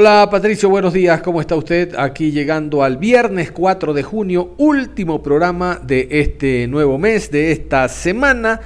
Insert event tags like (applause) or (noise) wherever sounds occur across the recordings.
Hola Patricio, buenos días, ¿cómo está usted? Aquí llegando al viernes 4 de junio, último programa de este nuevo mes, de esta semana.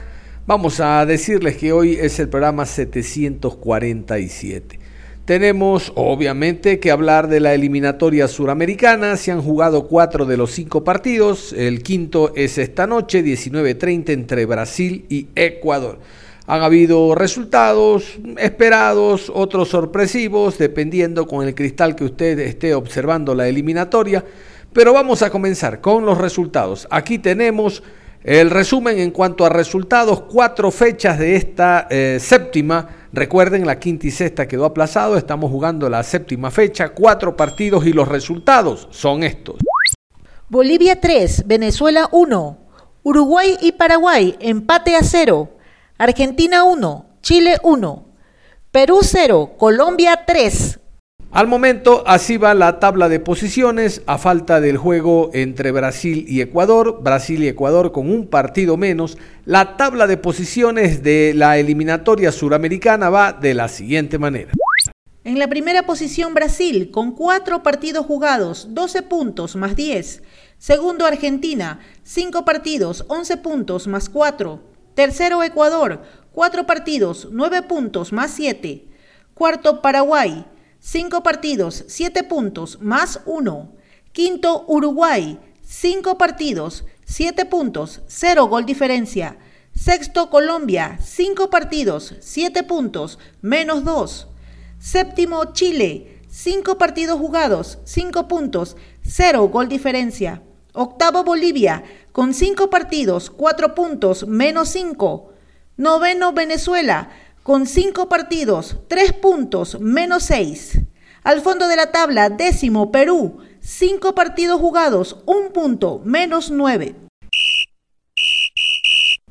Vamos a decirles que hoy es el programa 747. Tenemos obviamente que hablar de la eliminatoria suramericana. Se han jugado cuatro de los cinco partidos. El quinto es esta noche, 19.30 entre Brasil y Ecuador. Han habido resultados esperados, otros sorpresivos, dependiendo con el cristal que usted esté observando la eliminatoria. Pero vamos a comenzar con los resultados. Aquí tenemos el resumen en cuanto a resultados, cuatro fechas de esta eh, séptima. Recuerden, la quinta y sexta quedó aplazado, estamos jugando la séptima fecha, cuatro partidos y los resultados son estos. Bolivia 3, Venezuela 1, Uruguay y Paraguay empate a 0, Argentina 1, Chile 1, Perú 0, Colombia 3, al momento, así va la tabla de posiciones a falta del juego entre Brasil y Ecuador. Brasil y Ecuador con un partido menos. La tabla de posiciones de la eliminatoria suramericana va de la siguiente manera. En la primera posición Brasil, con cuatro partidos jugados, 12 puntos más 10. Segundo Argentina, 5 partidos, 11 puntos más 4. Tercero Ecuador, 4 partidos, 9 puntos más 7. Cuarto Paraguay, 5 partidos, 7 puntos, más 1. Quinto, Uruguay, 5 partidos, 7 puntos, 0 gol diferencia. Sexto, Colombia, 5 partidos, 7 puntos, menos 2. Séptimo, Chile, 5 partidos jugados, 5 puntos, 0 gol diferencia. Octavo, Bolivia, con 5 partidos, 4 puntos, menos 5. Noveno, Venezuela, con 5 partidos, 3 puntos, menos 6. Al fondo de la tabla, décimo Perú, 5 partidos jugados, 1 punto, menos 9.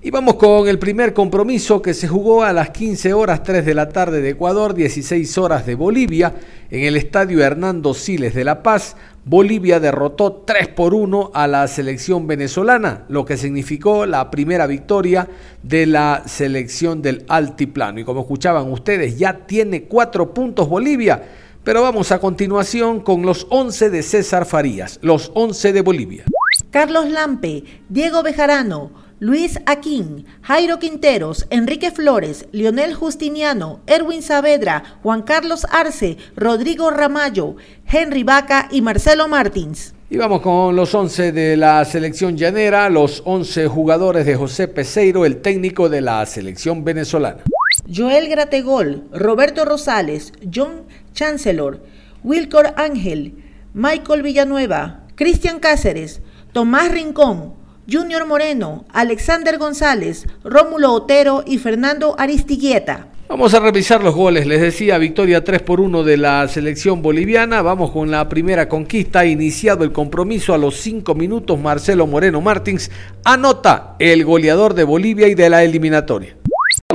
Y vamos con el primer compromiso que se jugó a las 15 horas 3 de la tarde de Ecuador, 16 horas de Bolivia, en el estadio Hernando Siles de La Paz. Bolivia derrotó 3 por 1 a la selección venezolana, lo que significó la primera victoria de la selección del altiplano. Y como escuchaban ustedes, ya tiene 4 puntos Bolivia. Pero vamos a continuación con los 11 de César Farías, los 11 de Bolivia. Carlos Lampe, Diego Bejarano, Luis Aquín, Jairo Quinteros, Enrique Flores, Lionel Justiniano, Erwin Saavedra, Juan Carlos Arce, Rodrigo Ramallo, Henry Vaca y Marcelo Martins. Y vamos con los 11 de la selección llanera, los 11 jugadores de José Peseiro, el técnico de la selección venezolana. Joel Grategol, Roberto Rosales, John Chancellor, Wilcor Ángel, Michael Villanueva, Cristian Cáceres, Tomás Rincón, Junior Moreno, Alexander González, Rómulo Otero y Fernando Aristigueta. Vamos a revisar los goles. Les decía, victoria 3 por 1 de la selección boliviana. Vamos con la primera conquista. Iniciado el compromiso a los 5 minutos. Marcelo Moreno Martins anota el goleador de Bolivia y de la eliminatoria.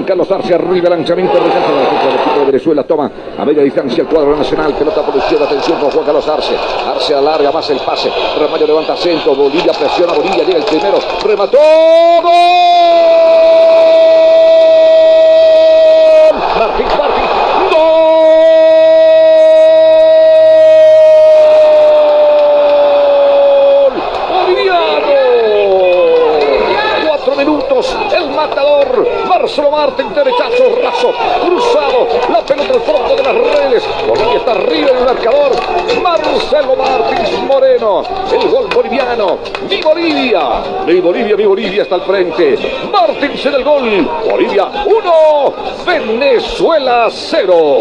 Carlos Arce arriba, lanzamiento de defensa del equipo de Venezuela. Toma a media distancia el cuadro nacional. Pelota por izquierda. Atención con Juan Carlos Arce. Arce alarga más el pase. Ramallo levanta centro. Bolivia presiona. Bolivia llega el primero. Remató. ¡Gol! Marcelo Martín, derechazo, raso, cruzado, la pelota al fondo de las redes, Bolivia está arriba en el marcador, Marcelo Martins Moreno, el gol boliviano, mi Bolivia, mi Bolivia, mi Bolivia está al frente, Martins en el gol, Bolivia 1, Venezuela 0.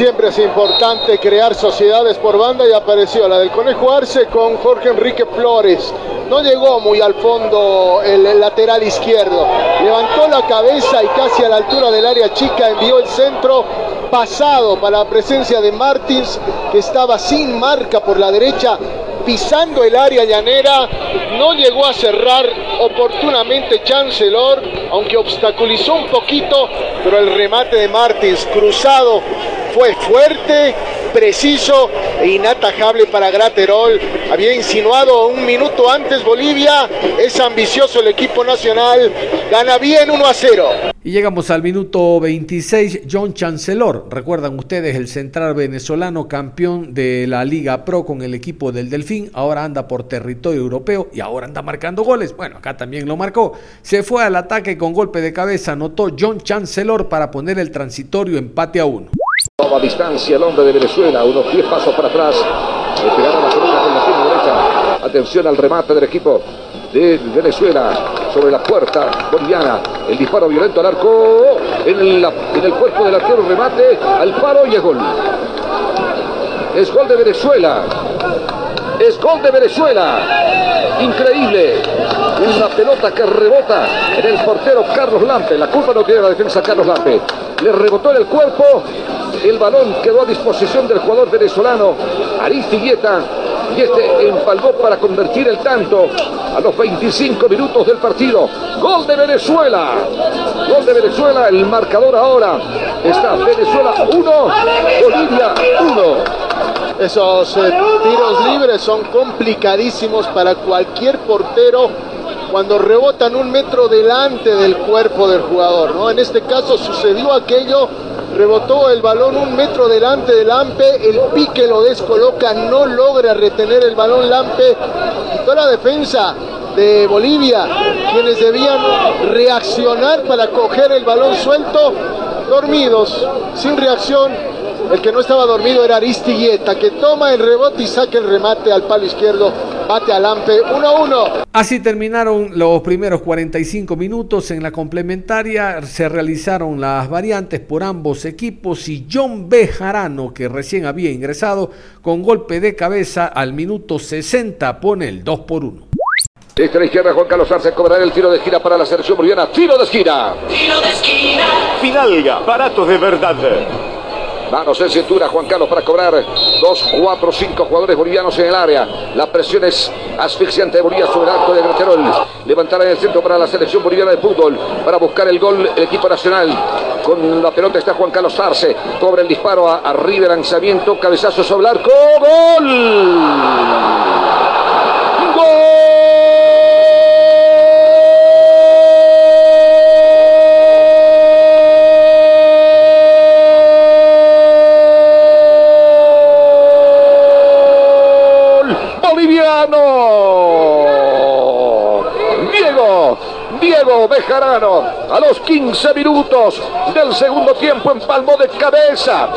Siempre es importante crear sociedades por banda y apareció la del Conejo Arce con Jorge Enrique Flores. No llegó muy al fondo el, lateral izquierdo. Levantó la cabeza y casi a la altura del área chica envió el centro pasado para la presencia de Martins, que estaba sin marca por la derecha, pisando el área llanera. No llegó a cerrar oportunamente Chancellor, aunque obstaculizó un poquito, pero el remate de Martins cruzado fue fuerte, preciso e inatajable para Graterol. Había insinuado un minuto antes Bolivia. Es ambicioso el equipo nacional. Gana bien 1 a 0. Y llegamos al minuto 26, John Chancellor. Recuerdan ustedes el central venezolano campeón de la Liga Pro con el equipo del Delfín. Ahora anda por territorio europeo y ahora anda marcando goles. Bueno, acá también lo marcó. Se fue al ataque con golpe de cabeza. Anotó John Chancellor para poner el transitorio empate a uno. Toma distancia el hombre de Venezuela, unos 10 pasos para atrás. La pelota con la pierna derecha. Atención al remate del equipo de Venezuela sobre la puerta boliviana. El disparo violento al arco en, la, en el cuerpo del arquero. Remate al paro y es gol. Es gol de Venezuela. Es gol de Venezuela. Increíble. Una pelota que rebota en el portero Carlos Lampe. La culpa no tiene la defensa Carlos Lampe. Le rebotó en el cuerpo. El balón quedó a disposición del jugador venezolano Aristigueta. Y este empalmó para convertir el tanto a los 25 minutos del partido. Gol de Venezuela. Gol de Venezuela. El marcador ahora está Venezuela 1, Bolivia 1. Esos eh, tiros libres son complicadísimos para cualquier portero cuando rebotan un metro delante del cuerpo del jugador. ¿no? En este caso sucedió aquello, rebotó el balón un metro delante del Lampe, el pique lo descoloca, no logra retener el balón Lampe y toda la defensa de Bolivia, quienes debían reaccionar para coger el balón suelto, dormidos, sin reacción, el que no estaba dormido era Aristigueta, que toma el rebote y saca el remate al palo izquierdo. Bate al Ampe 1-1. Así terminaron los primeros 45 minutos. En la complementaria se realizaron las variantes por ambos equipos y John Bejarano, que recién había ingresado, con golpe de cabeza al minuto 60 pone el 2 por 1. Desde la izquierda Juan Carlos Arce cobrará el tiro de gira para la selección boliviana. Tiro de esquina. Finalga, baratos de verdad. Manos en cintura, Juan Carlos para cobrar. Dos, cuatro, cinco jugadores bolivianos en el área. La presión es asfixiante de Bolivia sobre el arco de Graterol. Levantará en el centro para la selección boliviana de fútbol. Para buscar el gol el equipo nacional. Con la pelota está Juan Carlos Arce. Cobra el disparo a, arriba lanzamiento. Cabezazo sobre el arco. ¡Gol! Diego, Diego Bejarano, a los 15 minutos del segundo tiempo empalmó de cabeza.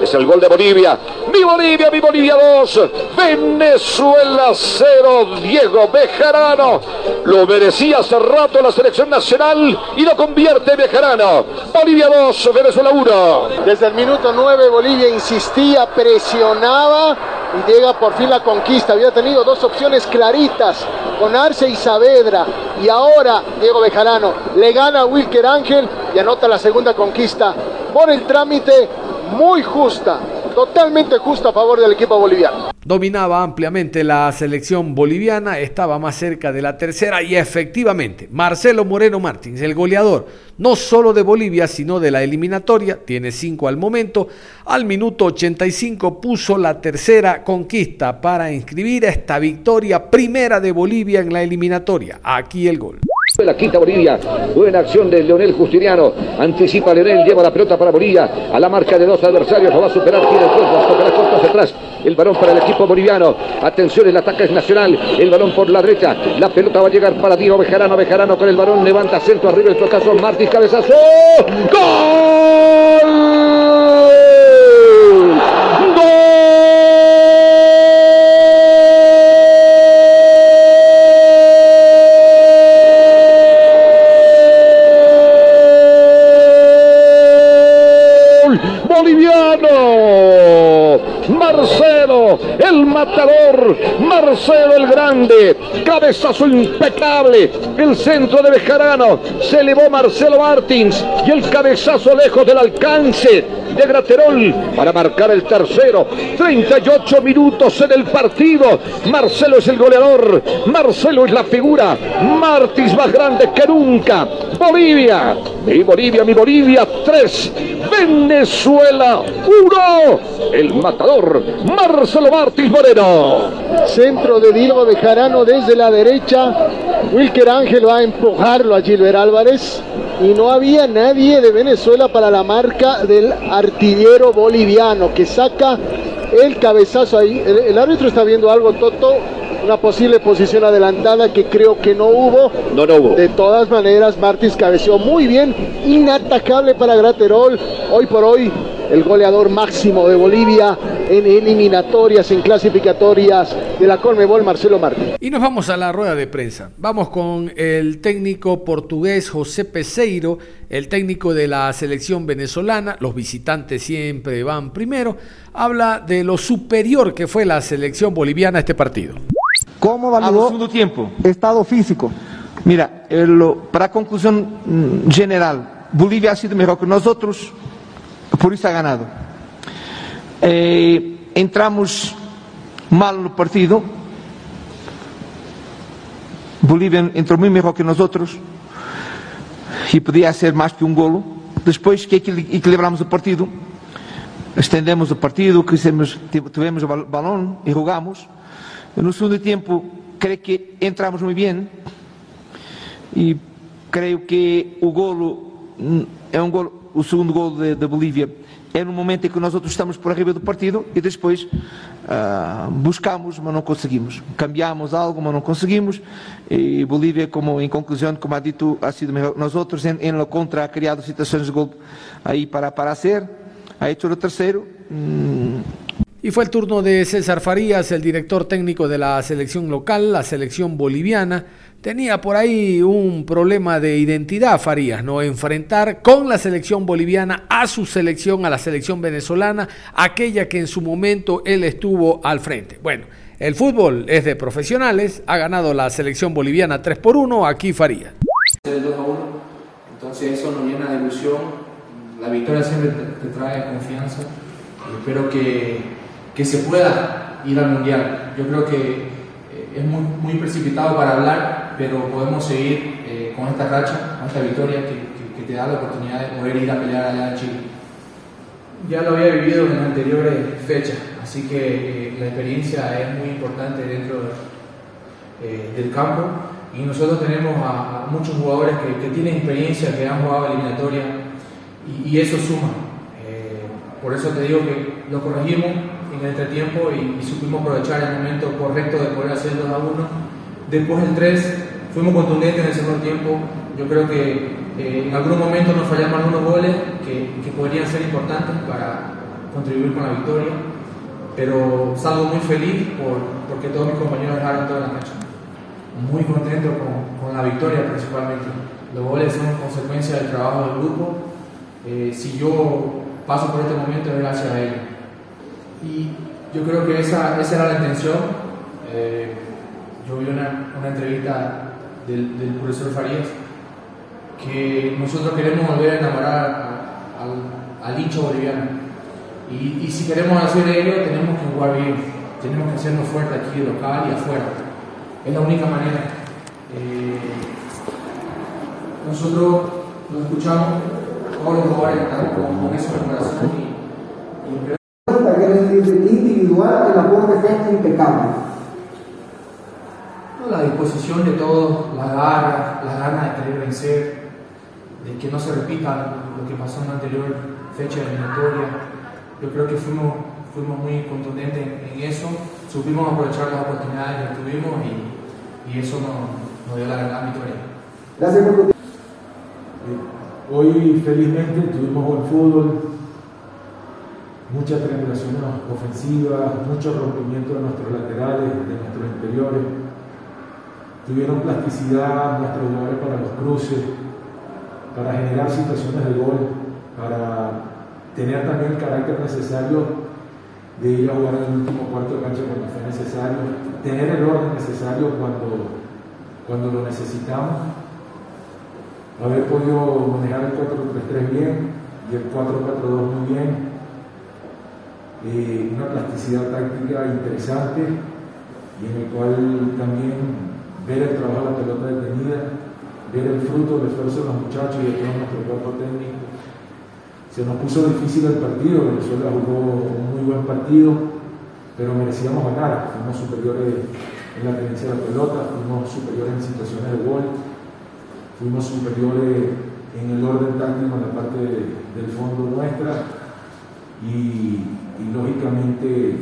Es el gol de Bolivia. Mi Bolivia, mi Bolivia 2. Venezuela 0. Diego Bejarano. Lo merecía hace rato la selección nacional y lo convierte Bejarano. Bolivia 2, Venezuela 1. Desde el minuto 9 Bolivia insistía, presionaba y llega por fin la conquista. Había tenido dos opciones claritas con Arce y Saavedra. Y ahora Diego Bejarano le gana a Wilker Ángel y anota la segunda conquista por el trámite muy justa, totalmente justa a favor del equipo boliviano. Dominaba ampliamente la selección boliviana, estaba más cerca de la tercera y efectivamente Marcelo Moreno Martins, el goleador, no solo de Bolivia, sino de la eliminatoria, tiene cinco al momento, al minuto 85 puso la tercera conquista para inscribir esta victoria primera de Bolivia en la eliminatoria. Aquí el gol. La quinta Bolivia. Buena acción de Leonel Justiniano. Anticipa Leonel, lleva la pelota para Bolivia. A la marca de dos adversarios. Lo va a superar. Tiene el cuerpo. Tocará corto hacia atrás. El balón para el equipo boliviano. Atención, el ataque es nacional. El balón por la derecha. La pelota va a llegar para Diego Bejarano. Bejarano con el balón. Levanta centro arriba. El tocazo. Martins cabezazo. ¡Gol! Marcelo el Grande, cabezazo impecable, el centro de Bejarano, se elevó Marcelo Martins y el cabezazo lejos del alcance de Graterol para marcar el tercero, 38 minutos en el partido, Marcelo es el goleador, Marcelo es la figura, Martins más grande que nunca, Bolivia, mi Bolivia, mi Bolivia, 3, Venezuela, 1, el matador, Marcelo Martins Moreno. Centro de Dilma Bejarano desde la derecha. Wilker Ángel va a empujarlo a Gilbert Álvarez. Y no había nadie de Venezuela para la marca del artillero boliviano que saca el cabezazo ahí. El, el árbitro está viendo algo, Toto. Una posible posición adelantada que creo que no hubo. No, no hubo. De todas maneras, Martins cabeció muy bien. Inatacable para Graterol. Hoy por hoy, el goleador máximo de Bolivia en eliminatorias, en clasificatorias de la Colmebol, Marcelo Martins. Y nos vamos a la rueda de prensa. Vamos con el técnico portugués José Peseiro, el técnico de la selección venezolana. Los visitantes siempre van primero. Habla de lo superior que fue la selección boliviana a este partido. ¿Cómo tempo. estado físico? Mira, el- para mm, general, Bolívia ha sido melhor que nós outros, por isso ha ganado. Eh, entramos mal no partido. Bolívia entrou muito melhor que nós outros e podia ser mais que um golo. Depois que equil- equilibramos o partido, estendemos o partido, crescemos, tivemos o bal- balão e jogamos. No segundo tempo, creio que entramos muito bem e creio que o golo é um golo, o segundo golo da Bolívia é no momento em que nós outros estamos por arriba do partido e depois ah, buscamos, mas não conseguimos. Cambiamos algo, mas não conseguimos. E Bolívia, como em conclusão, como ha dito, ha sido melhor. Nós outros em, em contra ha criado situações de gol aí para, para hacer. Ha hecho o terceiro. hum, Y fue el turno de César Farías, el director técnico de la selección local, la selección boliviana. Tenía por ahí un problema de identidad Farías, ¿no? Enfrentar con la selección boliviana a su selección, a la selección venezolana, aquella que en su momento él estuvo al frente. Bueno, el fútbol es de profesionales, ha ganado la selección boliviana 3 por 1, aquí Farías. el 2 a 1. Entonces eso nos llena de ilusión. La victoria siempre te, trae confianza. Espero que, que se pueda ir al Mundial. Yo creo que eh, es muy, muy precipitado para hablar, pero podemos seguir eh, con esta racha, con esta victoria que, que- que te da la oportunidad de poder ir a pelear allá en Chile. Ya lo había vivido en anteriores fechas, así que eh, la experiencia es muy importante dentro de- eh, del campo y nosotros tenemos a, a muchos jugadores que, que tienen experiencia, que han jugado eliminatoria y, y eso suma. Eh, por eso te digo que lo corregimos en el entretiempo y, y supimos aprovechar el momento correcto de poder hacer 2 a 1. Después el 3 fuimos contundentes en el segundo tiempo. Yo creo que eh, en algún momento nos fallaron algunos goles que, que podrían ser importantes para contribuir con la victoria. Pero salgo muy feliz por, porque todos mis compañeros dejaron toda la cancha muy contento con, con la victoria principalmente. Los goles son consecuencia del trabajo del grupo. Eh, si yo paso por este momento es gracias a ellos. Y yo creo que esa, esa era la intención. Eh, yo vi una, una entrevista del, del profesor Farías que nosotros queremos volver a enamorar al, hincha boliviano. Y, y si queremos hacer ello, tenemos que jugar bien, tenemos que hacernos fuertes aquí local y afuera. Es la única manera. Eh, nosotros lo escuchamos, todos los jugadores con, eso en el corazón y, y individual, el aporte fue impecable. No, la disposición de todos, la garra, la ganas de querer vencer, de que no se repita lo que pasó en la anterior fecha eliminatoria. Yo creo que fuimos, fuimos muy contundentes en, en eso, supimos aprovechar las oportunidades que tuvimos y, y eso nos, nos dio la gran victoria. Gracias por tu Hoy felizmente tuvimos buen fútbol, muchas triangulaciones ofensivas, mucho rompimiento de nuestros laterales, de nuestros interiores. Tuvieron plasticidad nuestros jugadores para los cruces, para generar situaciones de gol, para tener también el carácter necesario de ir a jugar en el último cuarto de cancha cuando fue necesario, tener el orden necesario cuando, cuando lo necesitamos, haber podido manejar el 4-3-3 bien y el 4-4-2 muy bien, eh, una plasticidad táctica interesante y en el cual también ver el trabajo de la pelota detenida, ver el fruto del esfuerzo de los muchachos y de todo nuestro cuerpo técnico. Se nos puso difícil el partido, Venezuela jugó un muy buen partido, pero merecíamos ganar, fuimos superiores en la tenencia de la pelota, fuimos superiores en situaciones de gol, fuimos superiores en el orden táctico en la parte del fondo nuestra y, y lógicamente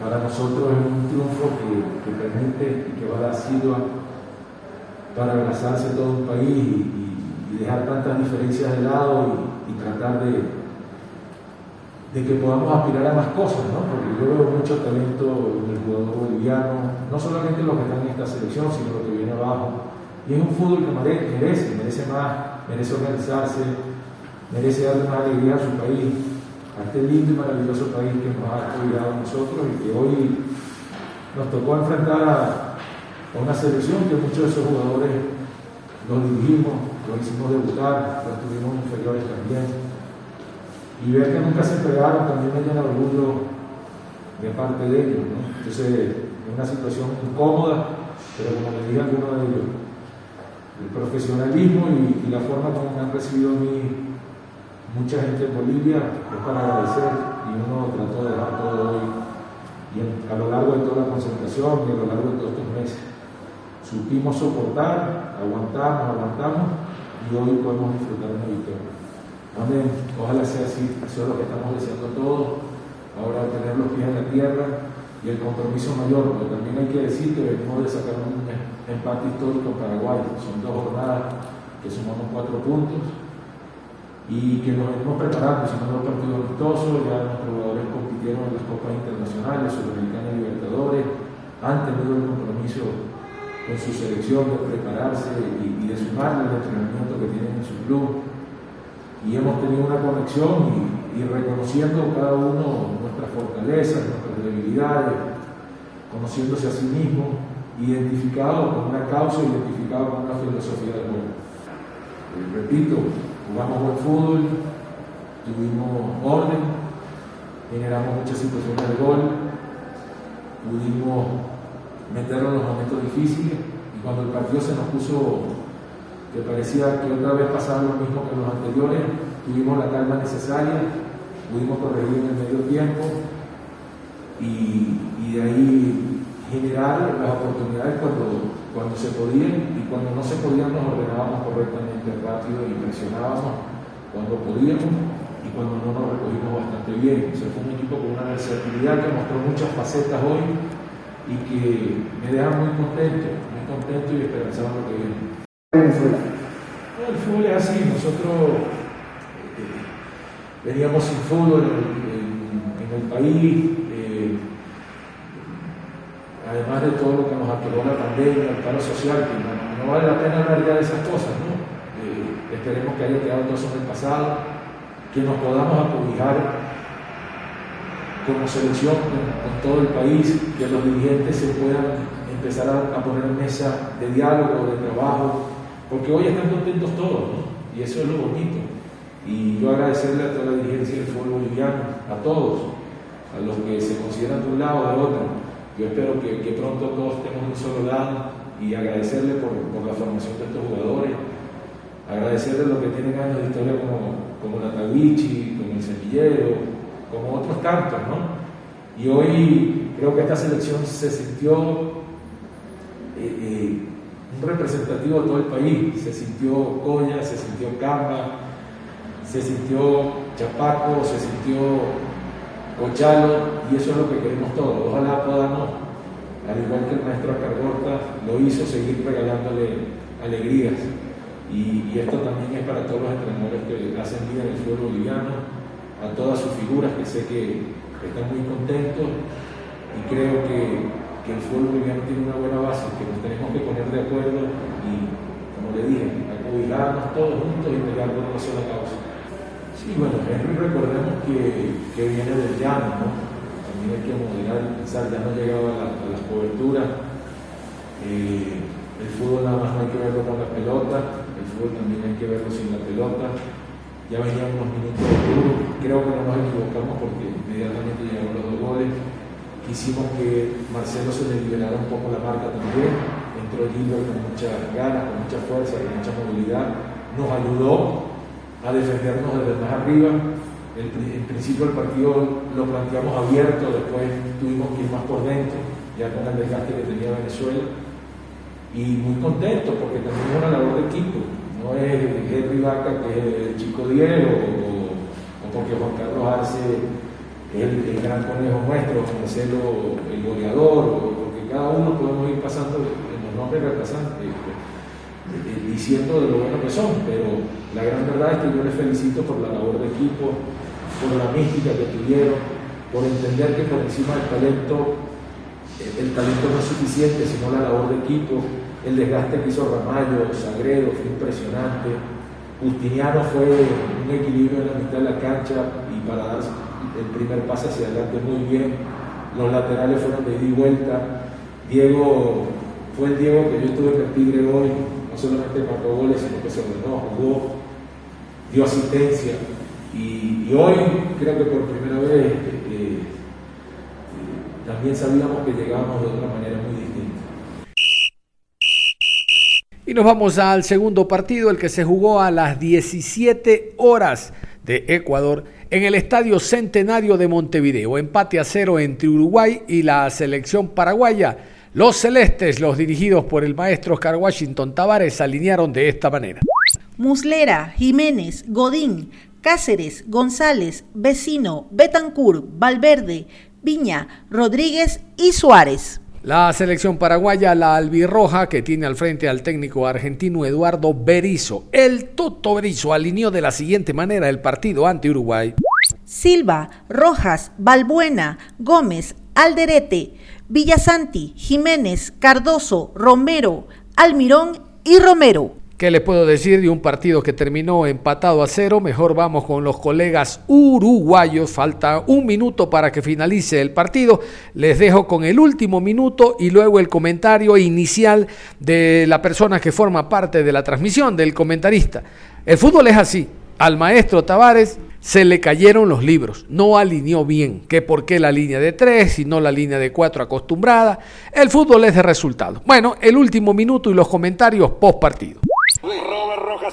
para nosotros es un triunfo que, que permite y que va a dar sitio para abrazarse todo un país y, dejar tantas diferencias de lado y, tratar de, de, que podamos aspirar a más cosas, ¿no? porque yo veo mucho talento en el jugador boliviano, no solamente los que están en esta selección, sino lo que viene abajo. Y es un fútbol que merece, merece más, merece organizarse, merece darle más alegría a su país a este lindo y maravilloso país que nos ha cuidado a nosotros y que hoy nos tocó enfrentar a, una selección que muchos de esos jugadores los dirigimos, los hicimos debutar, los tuvimos inferiores también. Y ver que nunca se entregaron también me llena orgullo de parte de ellos. Entonces, es una situación incómoda, pero como le dije a alguno de ellos, el profesionalismo y, y la forma como me han recibido a mí mucha gente en Bolivia es para agradecer y uno trató de dejar todo hoy y a lo largo de toda la concentración y a lo largo de todos estos meses supimos soportar, aguantamos, aguantamos y hoy podemos disfrutar una victoria. Amén. Ojalá sea así, eso es lo que estamos deseando todos. Ahora tener los pies en la tierra y el compromiso mayor, porque también hay que decir que venimos de sacar un empate histórico en Paraguay. Son dos jornadas que sumamos cuatro puntos y que nos venimos preparando, hicimos dos partidos amistosos, ya nuestros jugadores compitieron en las copas internacionales, Sudamericana y Libertadores, han tenido el compromiso con su selección de prepararse y, y de sumarle el entrenamiento que tienen en su club. Y hemos tenido una conexión y, y reconociendo cada uno nuestras fortalezas, nuestras debilidades, conociéndose a sí mismo, identificado con una causa, identificado con una filosofía de juego. Eh, repito, jugamos buen fútbol, tuvimos orden, generamos muchas situaciones de gol, pudimos meternos en los momentos difíciles y cuando el partido se nos puso que parecía que otra vez pasaba lo mismo que los anteriores, tuvimos la calma necesaria, pudimos corregir en el medio tiempo y, y de ahí generar las oportunidades cuando, cuando se podían y cuando no se podían nos ordenábamos correctamente rápido y presionábamos cuando podíamos y cuando no nos recogimos bastante bien. O sea, fue un equipo con una versatilidad que mostró muchas facetas hoy y que me deja muy contento, muy contento y esperanzado lo que viene. Venezuela. El fútbol es así, nosotros eh, veníamos sin fútbol en, en, en el país, además de todo lo que nos atoró la pandemia, el paro social, que no, vale la pena hablar ya de esas cosas, ¿no? Eh, esperemos que haya quedado todo eso en el pasado, que nos podamos acobijar como selección con, todo el país, que los dirigentes se puedan empezar a, a, poner en mesa de diálogo, de trabajo, porque hoy están contentos todos, ¿no? Y eso es lo bonito. Y yo agradecerle a toda la dirigencia del fútbol boliviano, a todos, a los que se consideran de un lado o de otro. Yo espero que, pronto todos estemos en un solo lado y agradecerle por, la formación de estos jugadores, agradecerle los que tienen años de historia como, como Natavici, como el Semillero, como otros tantos, ¿no? Y hoy creo que esta selección se sintió eh, eh, un representativo de todo el país, se sintió Coña, se sintió Camba, se sintió Chapaco, se sintió Cochalo, y eso es lo que queremos todos. Ojalá podamos, al igual que el maestro Acargorta lo hizo, seguir regalándole alegrías. Y, esto también es para todos los entrenadores que hacen vida en el fútbol boliviano, a todas sus figuras que sé que, están muy contentos y creo que, que, el fútbol boliviano tiene una buena base, que nos tenemos que poner de acuerdo y, como le dije, acobijarnos todos juntos y pegar por una sola causa. Sí, bueno, recordemos que, que viene del llano, ¿no? también hay que moderar pensar, ya no llegaba a, la, a las coberturas. Eh, el fútbol nada más no hay que verlo con la pelota, el fútbol también hay que verlo sin la pelota. Ya venían unos minutos de duro, creo que no nos equivocamos porque inmediatamente llegaron los dos goles. Quisimos que Marcelo se le liberara un poco la marca también, entró Gilbert con mucha ganas, con mucha fuerza, con mucha movilidad, nos ayudó a defendernos desde más arriba. En principio el partido lo planteamos abierto, después tuvimos que ir más por dentro, ya con el desgaste que tenía Venezuela y muy contento porque también es una labor de equipo, no es Henry Vaca que es el chico Diego o, porque Juan Carlos Arce es el, gran conejo nuestro, Marcelo el goleador, o porque cada uno podemos ir pasando en los nombres reemplazantes diciendo de lo bueno que son, pero la gran verdad es que yo les felicito por la labor de equipo, por la mística que tuvieron, por entender que por encima del talento, el talento no es suficiente, sino la labor de equipo, el desgaste que hizo Ramallo, Sagredo fue impresionante. Justiniano fue un equilibrio en la mitad de la cancha y para dar el primer pase hacia adelante muy bien. Los laterales fueron de ida y vuelta. Diego fue el Diego que yo tuve Tigre hoy. No solamente marcó goles, sino que se ordenó, jugó, dio asistencia. Y, hoy creo que por primera vez eh, eh, también sabíamos que llegábamos de otra manera muy distinta. Y nos vamos al segundo partido, el que se jugó a las 17 horas de Ecuador en el Estadio Centenario de Montevideo. Empate a cero entre Uruguay y la selección paraguaya. Los celestes, los dirigidos por el maestro Oscar Washington Tavares, alinearon de esta manera. Muslera, Jiménez, Godín, Cáceres, González, Vecino, Betancur, Valverde, Viña, Rodríguez y Suárez. La selección paraguaya, la albirroja, que tiene al frente al técnico argentino Eduardo Berizo. El Toto Berizo alineó de la siguiente manera el partido ante Uruguay. Silva, Rojas, Balbuena, Gómez, Alderete, Villasanti, Jiménez, Cardoso, Romero, Almirón y Romero. ¿Qué les puedo decir de un partido que terminó empatado a cero? Mejor vamos con los colegas uruguayos. Falta un minuto para que finalice el partido. Les dejo con el último minuto y luego el comentario inicial de la persona que forma parte de la transmisión, del comentarista. El fútbol es así. Al maestro Tavares se le cayeron los libros, no alineó bien, que por qué la línea de tres y no la línea de cuatro acostumbrada. El fútbol es de resultado. Bueno, el último minuto y los comentarios post partido.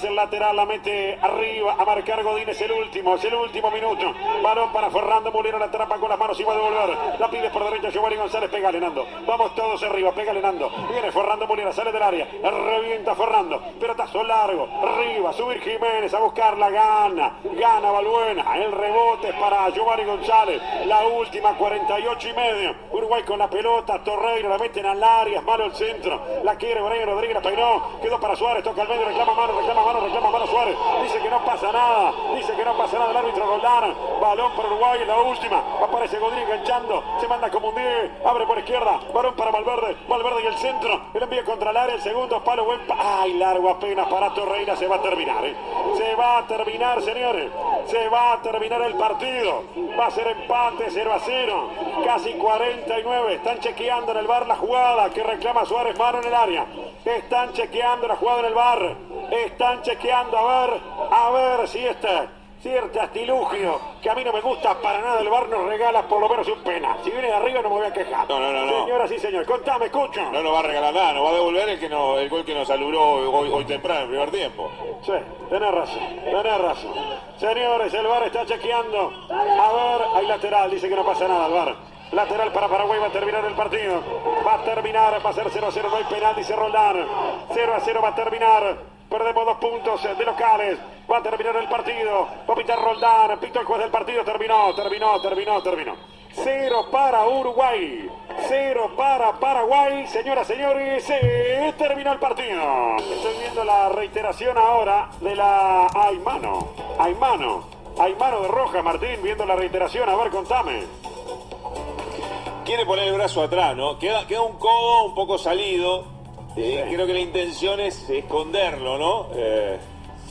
El lateral, la mete arriba a marcar Godín, es el último, es el último minuto. Balón para Fernando Molina, la atrapa con las manos y va a devolver. La pide por derecha Giovanni González, pégale Nando. Vamos todos arriba, pégale Nando. Viene Fernando Molina, sale del área, revienta Fernando. Pelotazo largo, arriba, subir Jiménez a buscarla, gana, gana Balbuena. El rebote es para Giovanni González. La última, 48 y medio. Uruguay con la pelota, Torreira la meten al área, es malo el centro. La quiere Brian Rodríguez, la peinó, quedó para Suárez, toca el medio, reclama mano, reclama mano, reclama mano Suárez. Dice que no pasa nada, dice que no pasa nada el árbitro Roldán. Balón para Uruguay en la última. Aparece Godín enganchando, se manda como un 10, abre por izquierda, balón para Valverde, Valverde y el centro. El envío contra el área, el segundo palo, buen pa Ay, largo apenas para Torreira, se va a terminar. ¿eh? Se va a terminar, señores. Se va a terminar el partido. Va a ser empate 0 a 0. Casi 49. Están chequeando en el bar la jugada que reclama Suárez, mano en el área. Están chequeando la jugada en el bar. Están chequeando a ver, a ver si este cierto astilugio que a mí no me gusta para nada el bar nos regala por lo menos un pena. Si viene de arriba no me voy a quejar. No, no, no. no. Señora, sí, señor. Contame, escucho. No nos va a regalar nada, nos va a devolver el, que no, el gol que nos saludó hoy, hoy temprano, en el primer tiempo. Sí, tenés razón, tenés razón. Señores, el bar está chequeando. A ver, hay lateral, dice que no pasa nada el bar. Lateral para Paraguay, va a terminar el partido. Va a terminar, va a ser 0 a 0, no hay penal, dice Roldán. 0 a 0 va a terminar. Perdemos dos puntos de locales. Va a terminar el partido. Va a pitar Roldán. Pito el juez del partido. Terminó, terminó, terminó, terminó. Cero para Uruguay. Cero para Paraguay. Señoras, señores, se terminó el partido. Estoy viendo la reiteración ahora de la Aymano. Aymano. Aymano de Roja, Martín, viendo la reiteración. A ver, contame. Quiere poner el brazo atrás, ¿no? Queda, queda un codo un poco salido. Eh. Creo que la intención es esconderlo, ¿no? Eh,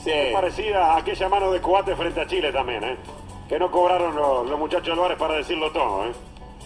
sí. Es parecida a aquella mano de Coate frente a Chile también, ¿eh? Que no cobraron los, los muchachos Álvarez para decirlo todo, ¿eh?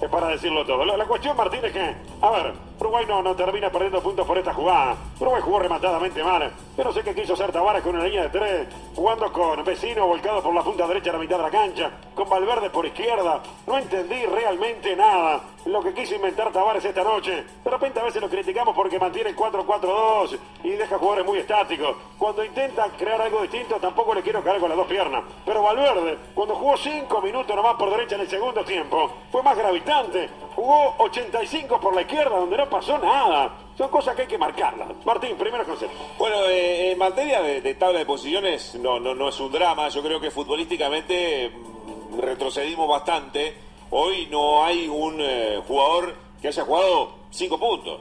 Es para decirlo todo. La, cuestión, Martín, es que, a ver, Uruguay no, no termina perdiendo puntos por esta jugada. Uruguay jugó rematadamente mal. Yo no sé qué quiso hacer Tavares con una línea de tres, jugando con Vecino volcado por la punta derecha a la mitad de la cancha, con Valverde por izquierda. No entendí realmente nada lo que quiso inventar Tavares esta noche. De repente a veces lo criticamos porque mantiene el 4-4-2 y deja jugadores muy estáticos. Cuando intenta crear algo distinto, tampoco le quiero caer con las dos piernas. Pero Valverde, cuando jugó 5 minutos nomás por derecha en el segundo tiempo, fue más gravitante. Jugó 85 por la izquierda, donde no pasó nada. Son cosas que hay que marcarlas. Martín, primero concepto. Bueno, eh, en materia de, tabla de posiciones, no, no, no es un drama. Yo creo que futbolísticamente mm, retrocedimos bastante. Hoy no hay un eh, jugador que haya jugado cinco puntos.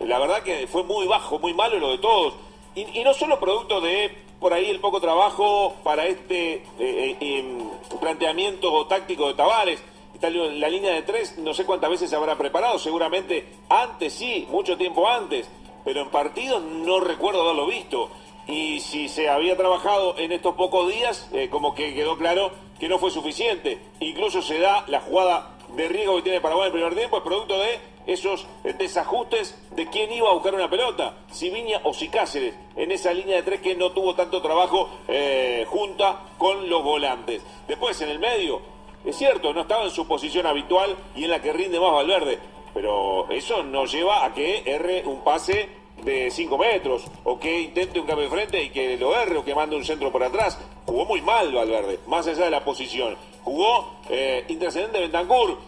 La verdad que fue muy bajo, muy malo lo de todos. Y, y no solo producto de por ahí el poco trabajo para este eh, eh, em, planteamiento táctico de Tavares. La línea de tres, no sé cuántas veces se habrá preparado, seguramente antes sí, mucho tiempo antes, pero en partidos no recuerdo haberlo visto. Y si se había trabajado en estos pocos días, eh, como que quedó claro que no fue suficiente. Incluso se da la jugada de riesgo que tiene Paraguay en el primer tiempo, es producto de esos desajustes de quién iba a buscar una pelota, si Viña o si Cáceres, en esa línea de tres que no tuvo tanto trabajo eh, junta con los volantes. Después en el medio, es cierto, no estaba en su posición habitual y en la que rinde más Valverde, pero eso nos lleva a que erre un pase de 5 metros, o que intente un cambio de frente y que lo erre, o que mande un centro por atrás. Jugó muy mal Valverde, más allá de la posición. Jugó eh, intrascendente Bentancur,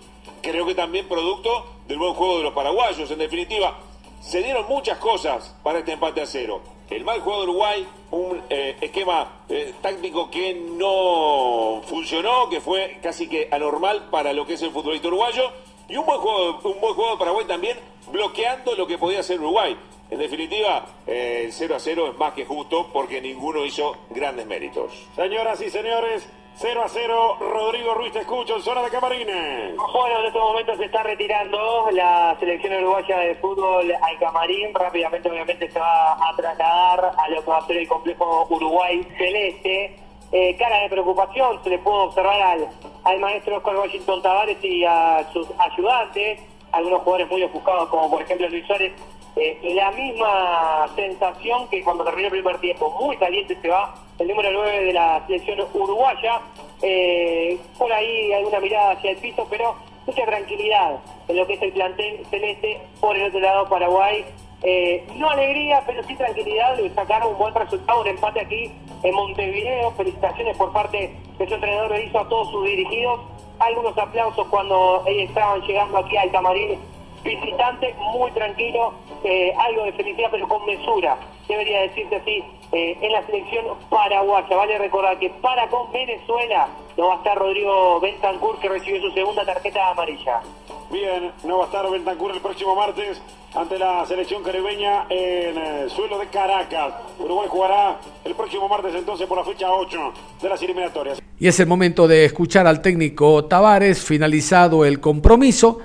creo que también producto del buen juego de los paraguayos. En definitiva, se dieron muchas cosas para este empate a cero. El mal juego de Uruguay, un eh, esquema eh, táctico que no funcionó, que fue casi que anormal para lo que es el futbolista uruguayo, y un buen juego, un buen juego de Paraguay también, bloqueando lo que podía hacer Uruguay. En definitiva, eh, el 0 a 0 es más que justo porque ninguno hizo grandes méritos. Señoras y señores, 0 a 0, Rodrigo Ruiz te escucho en zona de camarines. Bueno, en estos momentos se está retirando la selección uruguaya de fútbol al camarín. Rápidamente, obviamente, se va a trasladar a lo que va a ser el complejo Uruguay Celeste. Eh, cara de preocupación se le pudo observar al, al maestro Oscar Washington Tavares y a sus ayudantes, algunos jugadores muy ofuscados, como por ejemplo Luis Suárez. Eh, la misma sensación que cuando terminó el primer tiempo, muy caliente se va el número 9 de la selección uruguaya. Eh, por ahí alguna mirada hacia el piso, pero mucha tranquilidad en lo que es el plantel celeste. Por el otro lado, Paraguay. Eh, no alegría, pero sí tranquilidad de sacar un buen resultado, un empate aquí en Montevideo. Felicitaciones por parte de su entrenador, le hizo a todos sus dirigidos. Algunos aplausos cuando ellos estaban llegando aquí al camarín visitante, muy tranquilo, eh, algo de felicidad, pero con mesura, debería decirse así, eh, en la selección paraguaya. Vale recordar que para con Venezuela no va a estar Rodrigo Bentancur, que recibió su segunda tarjeta amarilla. Bien, no va a estar Bentancur el próximo martes ante la selección caribeña en el suelo de Caracas. Uruguay jugará el próximo martes entonces por la fecha 8 de las eliminatorias. Y es el momento de escuchar al técnico Tavares, finalizado el compromiso.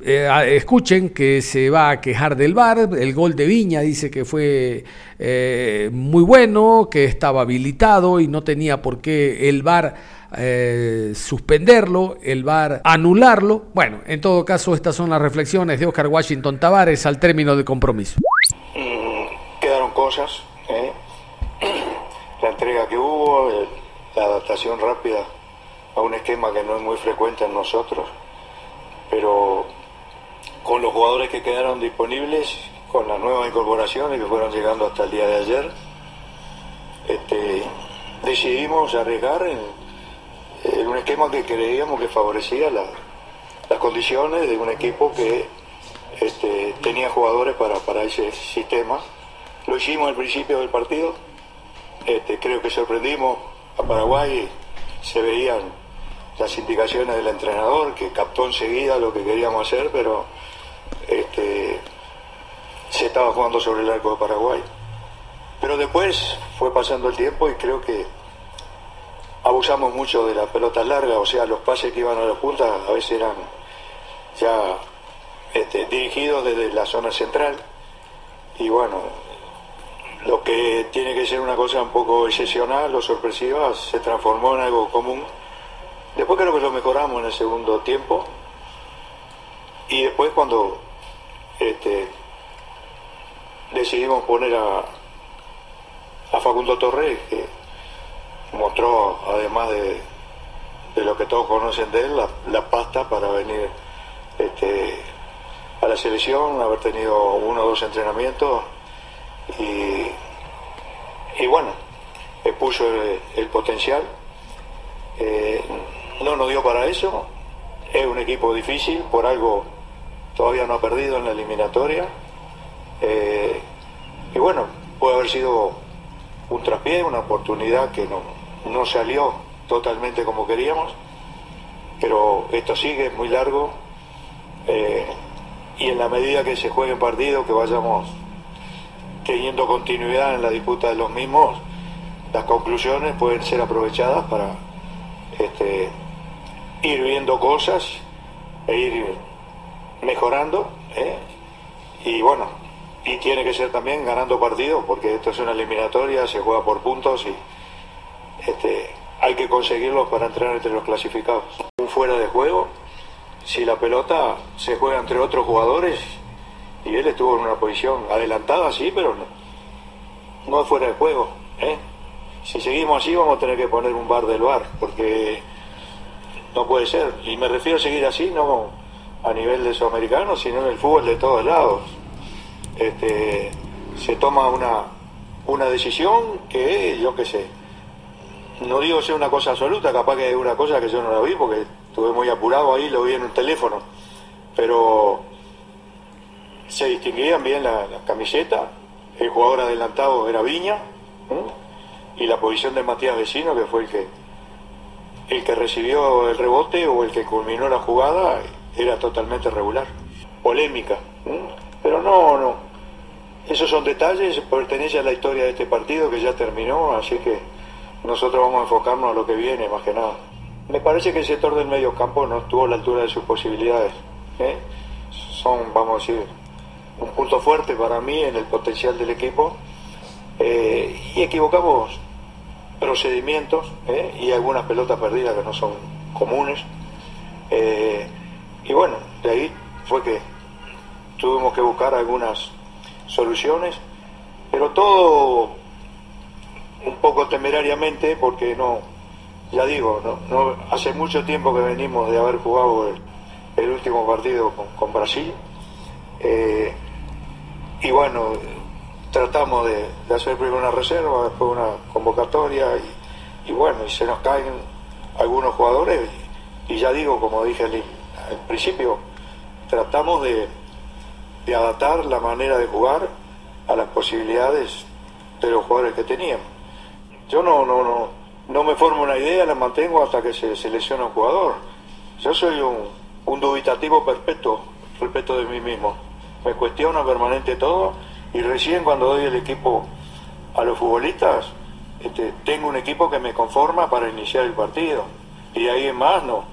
Eh, escuchen que se va a quejar del VAR, el gol de Viña dice que fue eh, muy bueno, que estaba habilitado y no tenía por qué el VAR eh, suspenderlo, el VAR anularlo. Bueno, en todo caso estas son las reflexiones de Oscar Washington Tavares al término del compromiso. Mm, quedaron cosas, (clears throat) la entrega que hubo, la adaptación rápida a un esquema que no es muy frecuente en nosotros, pero con los jugadores que quedaron disponibles, con las nuevas incorporaciones que fueron llegando hasta el día de ayer, este, decidimos arriesgar en, un esquema que creíamos que favorecía la- las condiciones de un equipo que este, tenía jugadores para, para ese sistema. Lo hicimos al principio del partido, este, creo que sorprendimos a Paraguay, se veían las indicaciones del entrenador que captó enseguida lo que queríamos hacer, pero este, se estaba jugando sobre el arco de Paraguay. Pero después fue pasando el tiempo y creo que abusamos mucho de las pelotas largas, o sea, los pases que iban a la punta a veces eran ya este, dirigidos desde la zona central. Y bueno, lo que tiene que ser una cosa un poco excepcional o sorpresiva se transformó en algo común. Después creo que lo mejoramos en el segundo tiempo. Y después cuando este, decidimos poner a, Facundo Torres, que mostró, además de, lo que todos conocen de él, la, pasta para venir este, a la selección, haber tenido uno o dos entrenamientos y, bueno, puso el, el potencial. Eh, no nos dio para eso, es un equipo difícil, por algo todavía no ha perdido en la eliminatoria. Eh, y bueno, puede haber sido un traspié, una oportunidad que no, no salió totalmente como queríamos, pero esto sigue muy largo eh, y en la medida que se jueguen partidos, que vayamos teniendo continuidad en la disputa de los mismos, las conclusiones pueden ser aprovechadas para este, ir viendo cosas e ir mejorando. ¿eh? Y bueno, y tiene que ser también ganando partidos, porque esto es una eliminatoria, se juega por puntos y este, hay que conseguirlos para entrar entre los clasificados. Un fuera de juego, si la pelota se juega entre otros jugadores, y él estuvo en una posición adelantada, sí, pero no, no fuera de juego. ¿eh? Si seguimos así vamos a tener que poner un bar del bar, porque no puede ser. Y me refiero a seguir así, no a nivel de sudamericano, sino en el fútbol de todos lados. Este, se toma una, una decisión que, yo qué sé, no digo sea una cosa absoluta, capaz que es una cosa que yo no la vi porque estuve muy apurado ahí, lo vi en un teléfono, pero se distinguían bien la, la camiseta, el jugador adelantado era Viña, y la posición de Matías Vecino, que fue el que, el que recibió el rebote o el que culminó la jugada, era totalmente regular. Polémica, pero no, no. Esos son detalles, pertenece a la historia de este partido que ya terminó, así que nosotros vamos a enfocarnos a lo que viene, más que nada. Me parece que el sector del medio campo no estuvo a la altura de sus posibilidades. ¿eh? Son, vamos a decir, un punto fuerte para mí en el potencial del equipo. Eh, y equivocamos procedimientos ¿eh? y algunas pelotas perdidas que no son comunes. Y bueno, de ahí fue que tuvimos que buscar algunas soluciones, pero todo un poco temerariamente porque no, ya digo, no, hace mucho tiempo que venimos de haber jugado el, el último partido con, con Brasil. Eh, y bueno, tratamos de, hacer primero una reserva, después una convocatoria y, bueno, y se nos caen algunos jugadores y, ya digo, como dije al, al principio, tratamos de, adaptar la manera de jugar a las posibilidades de los jugadores que teníamos. Yo no, no, no, no me formo una idea, la mantengo hasta que se selecciona un jugador. Yo soy un, un dubitativo perpetuo respecto de mí mismo. Me cuestiono permanente todo y recién cuando doy el equipo a los futbolistas, este, tengo un equipo que me conforma para iniciar el partido. Y de ahí en más no,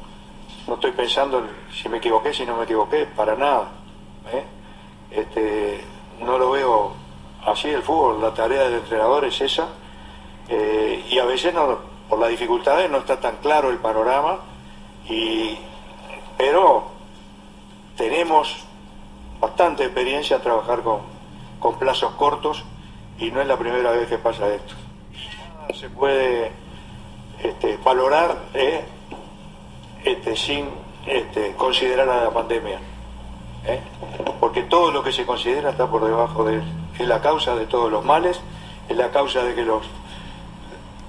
no estoy pensando si me equivoqué, si no me equivoqué, para nada. ¿eh? Este, no lo veo así el fútbol, la tarea del entrenador es esa. Eh, y a veces no, por las dificultades no está tan claro el panorama, y, pero tenemos bastante experiencia en trabajar con, con plazos cortos y no es la primera vez que pasa esto. Se puede este, valorar eh, este, sin este, considerar a la pandemia, eh, porque todo lo que se considera está por debajo de. Es la causa de todos los males, es la causa de que los,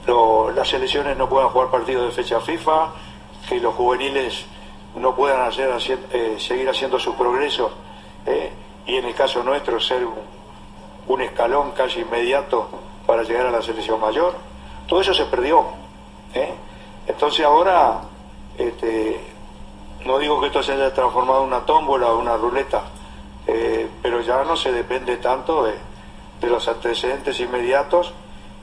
lo, las selecciones no puedan jugar partidos de fecha FIFA, que los juveniles no puedan hacer, eh, seguir haciendo su progreso eh, y en el caso nuestro ser un, un, escalón casi inmediato para llegar a la selección mayor. Todo eso se perdió. ¿eh? Entonces ahora, este, no digo que esto se haya transformado en una tómbola o una ruleta, eh, pero ya no se depende tanto de, los antecedentes inmediatos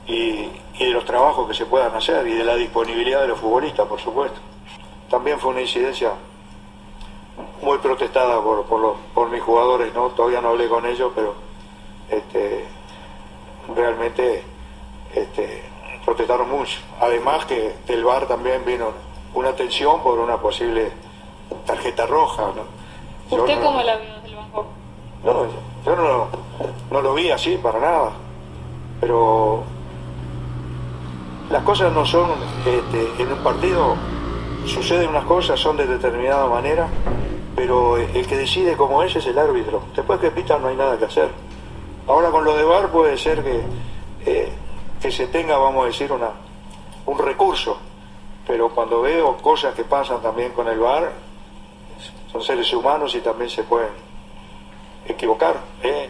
y, de los trabajos que se puedan hacer y de la disponibilidad de los futbolistas, por supuesto. También fue una incidencia muy protestada por, por, mis jugadores, ¿no? Todavía no hablé con ellos, pero este, realmente este, protestaron mucho. Además que del VAR también vino una tensión por una posible tarjeta roja, ¿no? ¿Usted no- cómo la vio desde el banco? No, yo no, no lo vi así para nada. Pero las cosas no son, este, en un partido suceden unas cosas, son de determinada manera, pero el que decide cómo es es el árbitro. Después que pita no hay nada que hacer. Ahora con lo de VAR puede ser que, eh, que se tenga, vamos a decir, una, un recurso, pero cuando veo cosas que pasan también con el VAR, son seres humanos y también se pueden equivocar. ¿eh?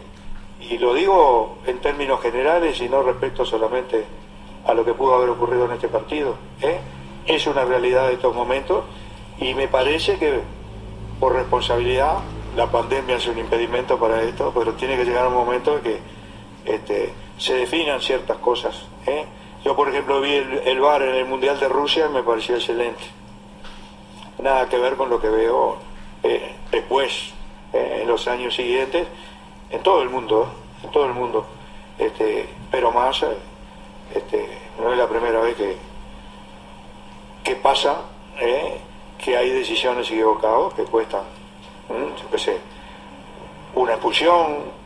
Y lo digo en términos generales y no respecto solamente a lo que pudo haber ocurrido en este partido. ¿eh? Es una realidad de estos momentos y me parece que por responsabilidad la pandemia es un impedimento para esto, pero tiene que llegar un momento en que este, se definan ciertas cosas. ¿eh? Yo, por ejemplo, vi el, el VAR en el Mundial de Rusia y me pareció excelente. Nada que ver con lo que veo eh, después, eh, en los años siguientes, en todo el mundo, ¿eh? en todo el mundo. Este, pero más, este, no es la primera vez que, que pasa que hay decisiones equivocadas que cuestan, ¿m? yo qué sé, una expulsión.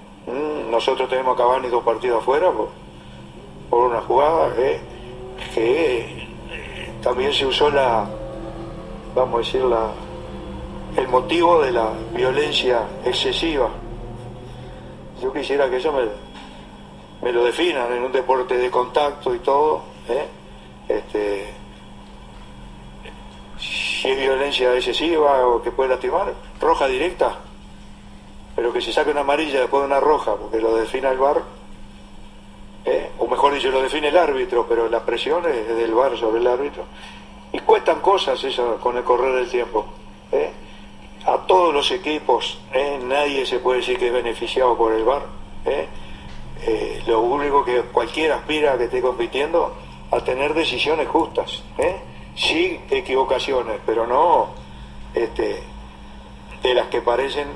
Nosotros tenemos a Cavani dos partidos afuera por, por una jugada ¿eh? que eh, también se usó la, vamos a decir, la, el motivo de la violencia excesiva. Yo quisiera que eso me, lo definan en un deporte de contacto y todo. ¿eh? Este, si es violencia excesiva o que puede lastimar, roja directa. Pero que se saque una amarilla después de una roja, porque lo defina el VAR, o mejor dicho, lo define el árbitro, pero la presión es del VAR sobre el árbitro. Y cuestan cosas eso con el correr del tiempo. ¿eh? A todos los equipos, ¿eh? nadie se puede decir que es beneficiado por el VAR. ¿eh? Lo único que cualquiera aspira a que esté compitiendo a tener decisiones justas. Sí, equivocaciones, pero no este, de las que parecen,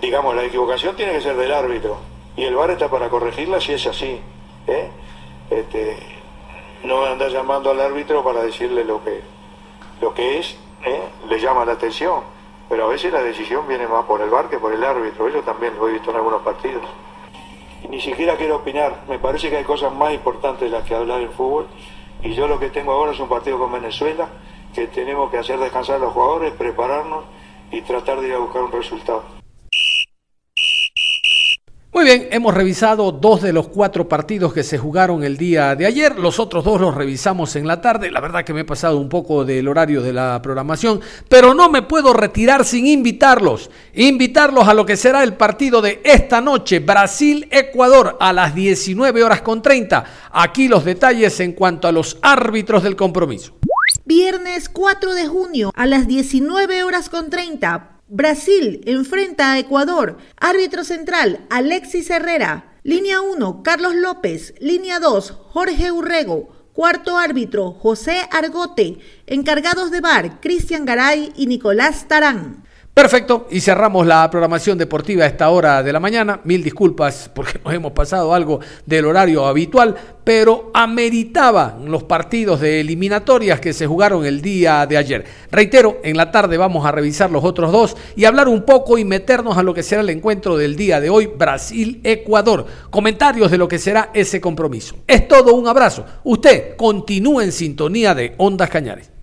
digamos, la equivocación tiene que ser del árbitro y el VAR está para corregirla si es así. ¿eh? Este, no andar llamando al árbitro para decirle lo que, lo que es, ¿eh? le llama la atención, pero a veces la decisión viene más por el VAR que por el árbitro, eso también lo he visto en algunos partidos. Ni siquiera quiero opinar, me parece que hay cosas más importantes de las que hablar en fútbol, y yo lo que tengo ahora es un partido con Venezuela, que tenemos que hacer descansar a los jugadores, prepararnos y tratar de ir a buscar un resultado. Muy bien, hemos revisado dos de los cuatro partidos que se jugaron el día de ayer. Los otros dos los revisamos en la tarde. La verdad que me he pasado un poco del horario de la programación, pero no me puedo retirar sin invitarlos. Invitarlos a lo que será el partido de esta noche, Brasil-Ecuador, a las 19 horas con 30. Aquí los detalles en cuanto a los árbitros del compromiso. Viernes 4 de junio a las 19 horas con 30. Brasil enfrenta a Ecuador. Árbitro central, Alexis Herrera. Línea 1, Carlos López. Línea 2, Jorge Urrego. Cuarto árbitro, José Argote. Encargados de bar, Cristian Garay y Nicolás Tarán. Perfecto, y cerramos la programación deportiva a esta hora de la mañana. Mil disculpas porque (laughs) nos hemos pasado algo del horario habitual, pero ameritaban los partidos de eliminatorias que se jugaron el día de ayer. Reitero, en la tarde vamos a revisar los otros dos y hablar un poco y meternos a lo que será el encuentro del día de hoy, Brasil-Ecuador. Comentarios de lo que será ese compromiso. Es todo un abrazo. Usted continúe en sintonía de Ondas Cañares.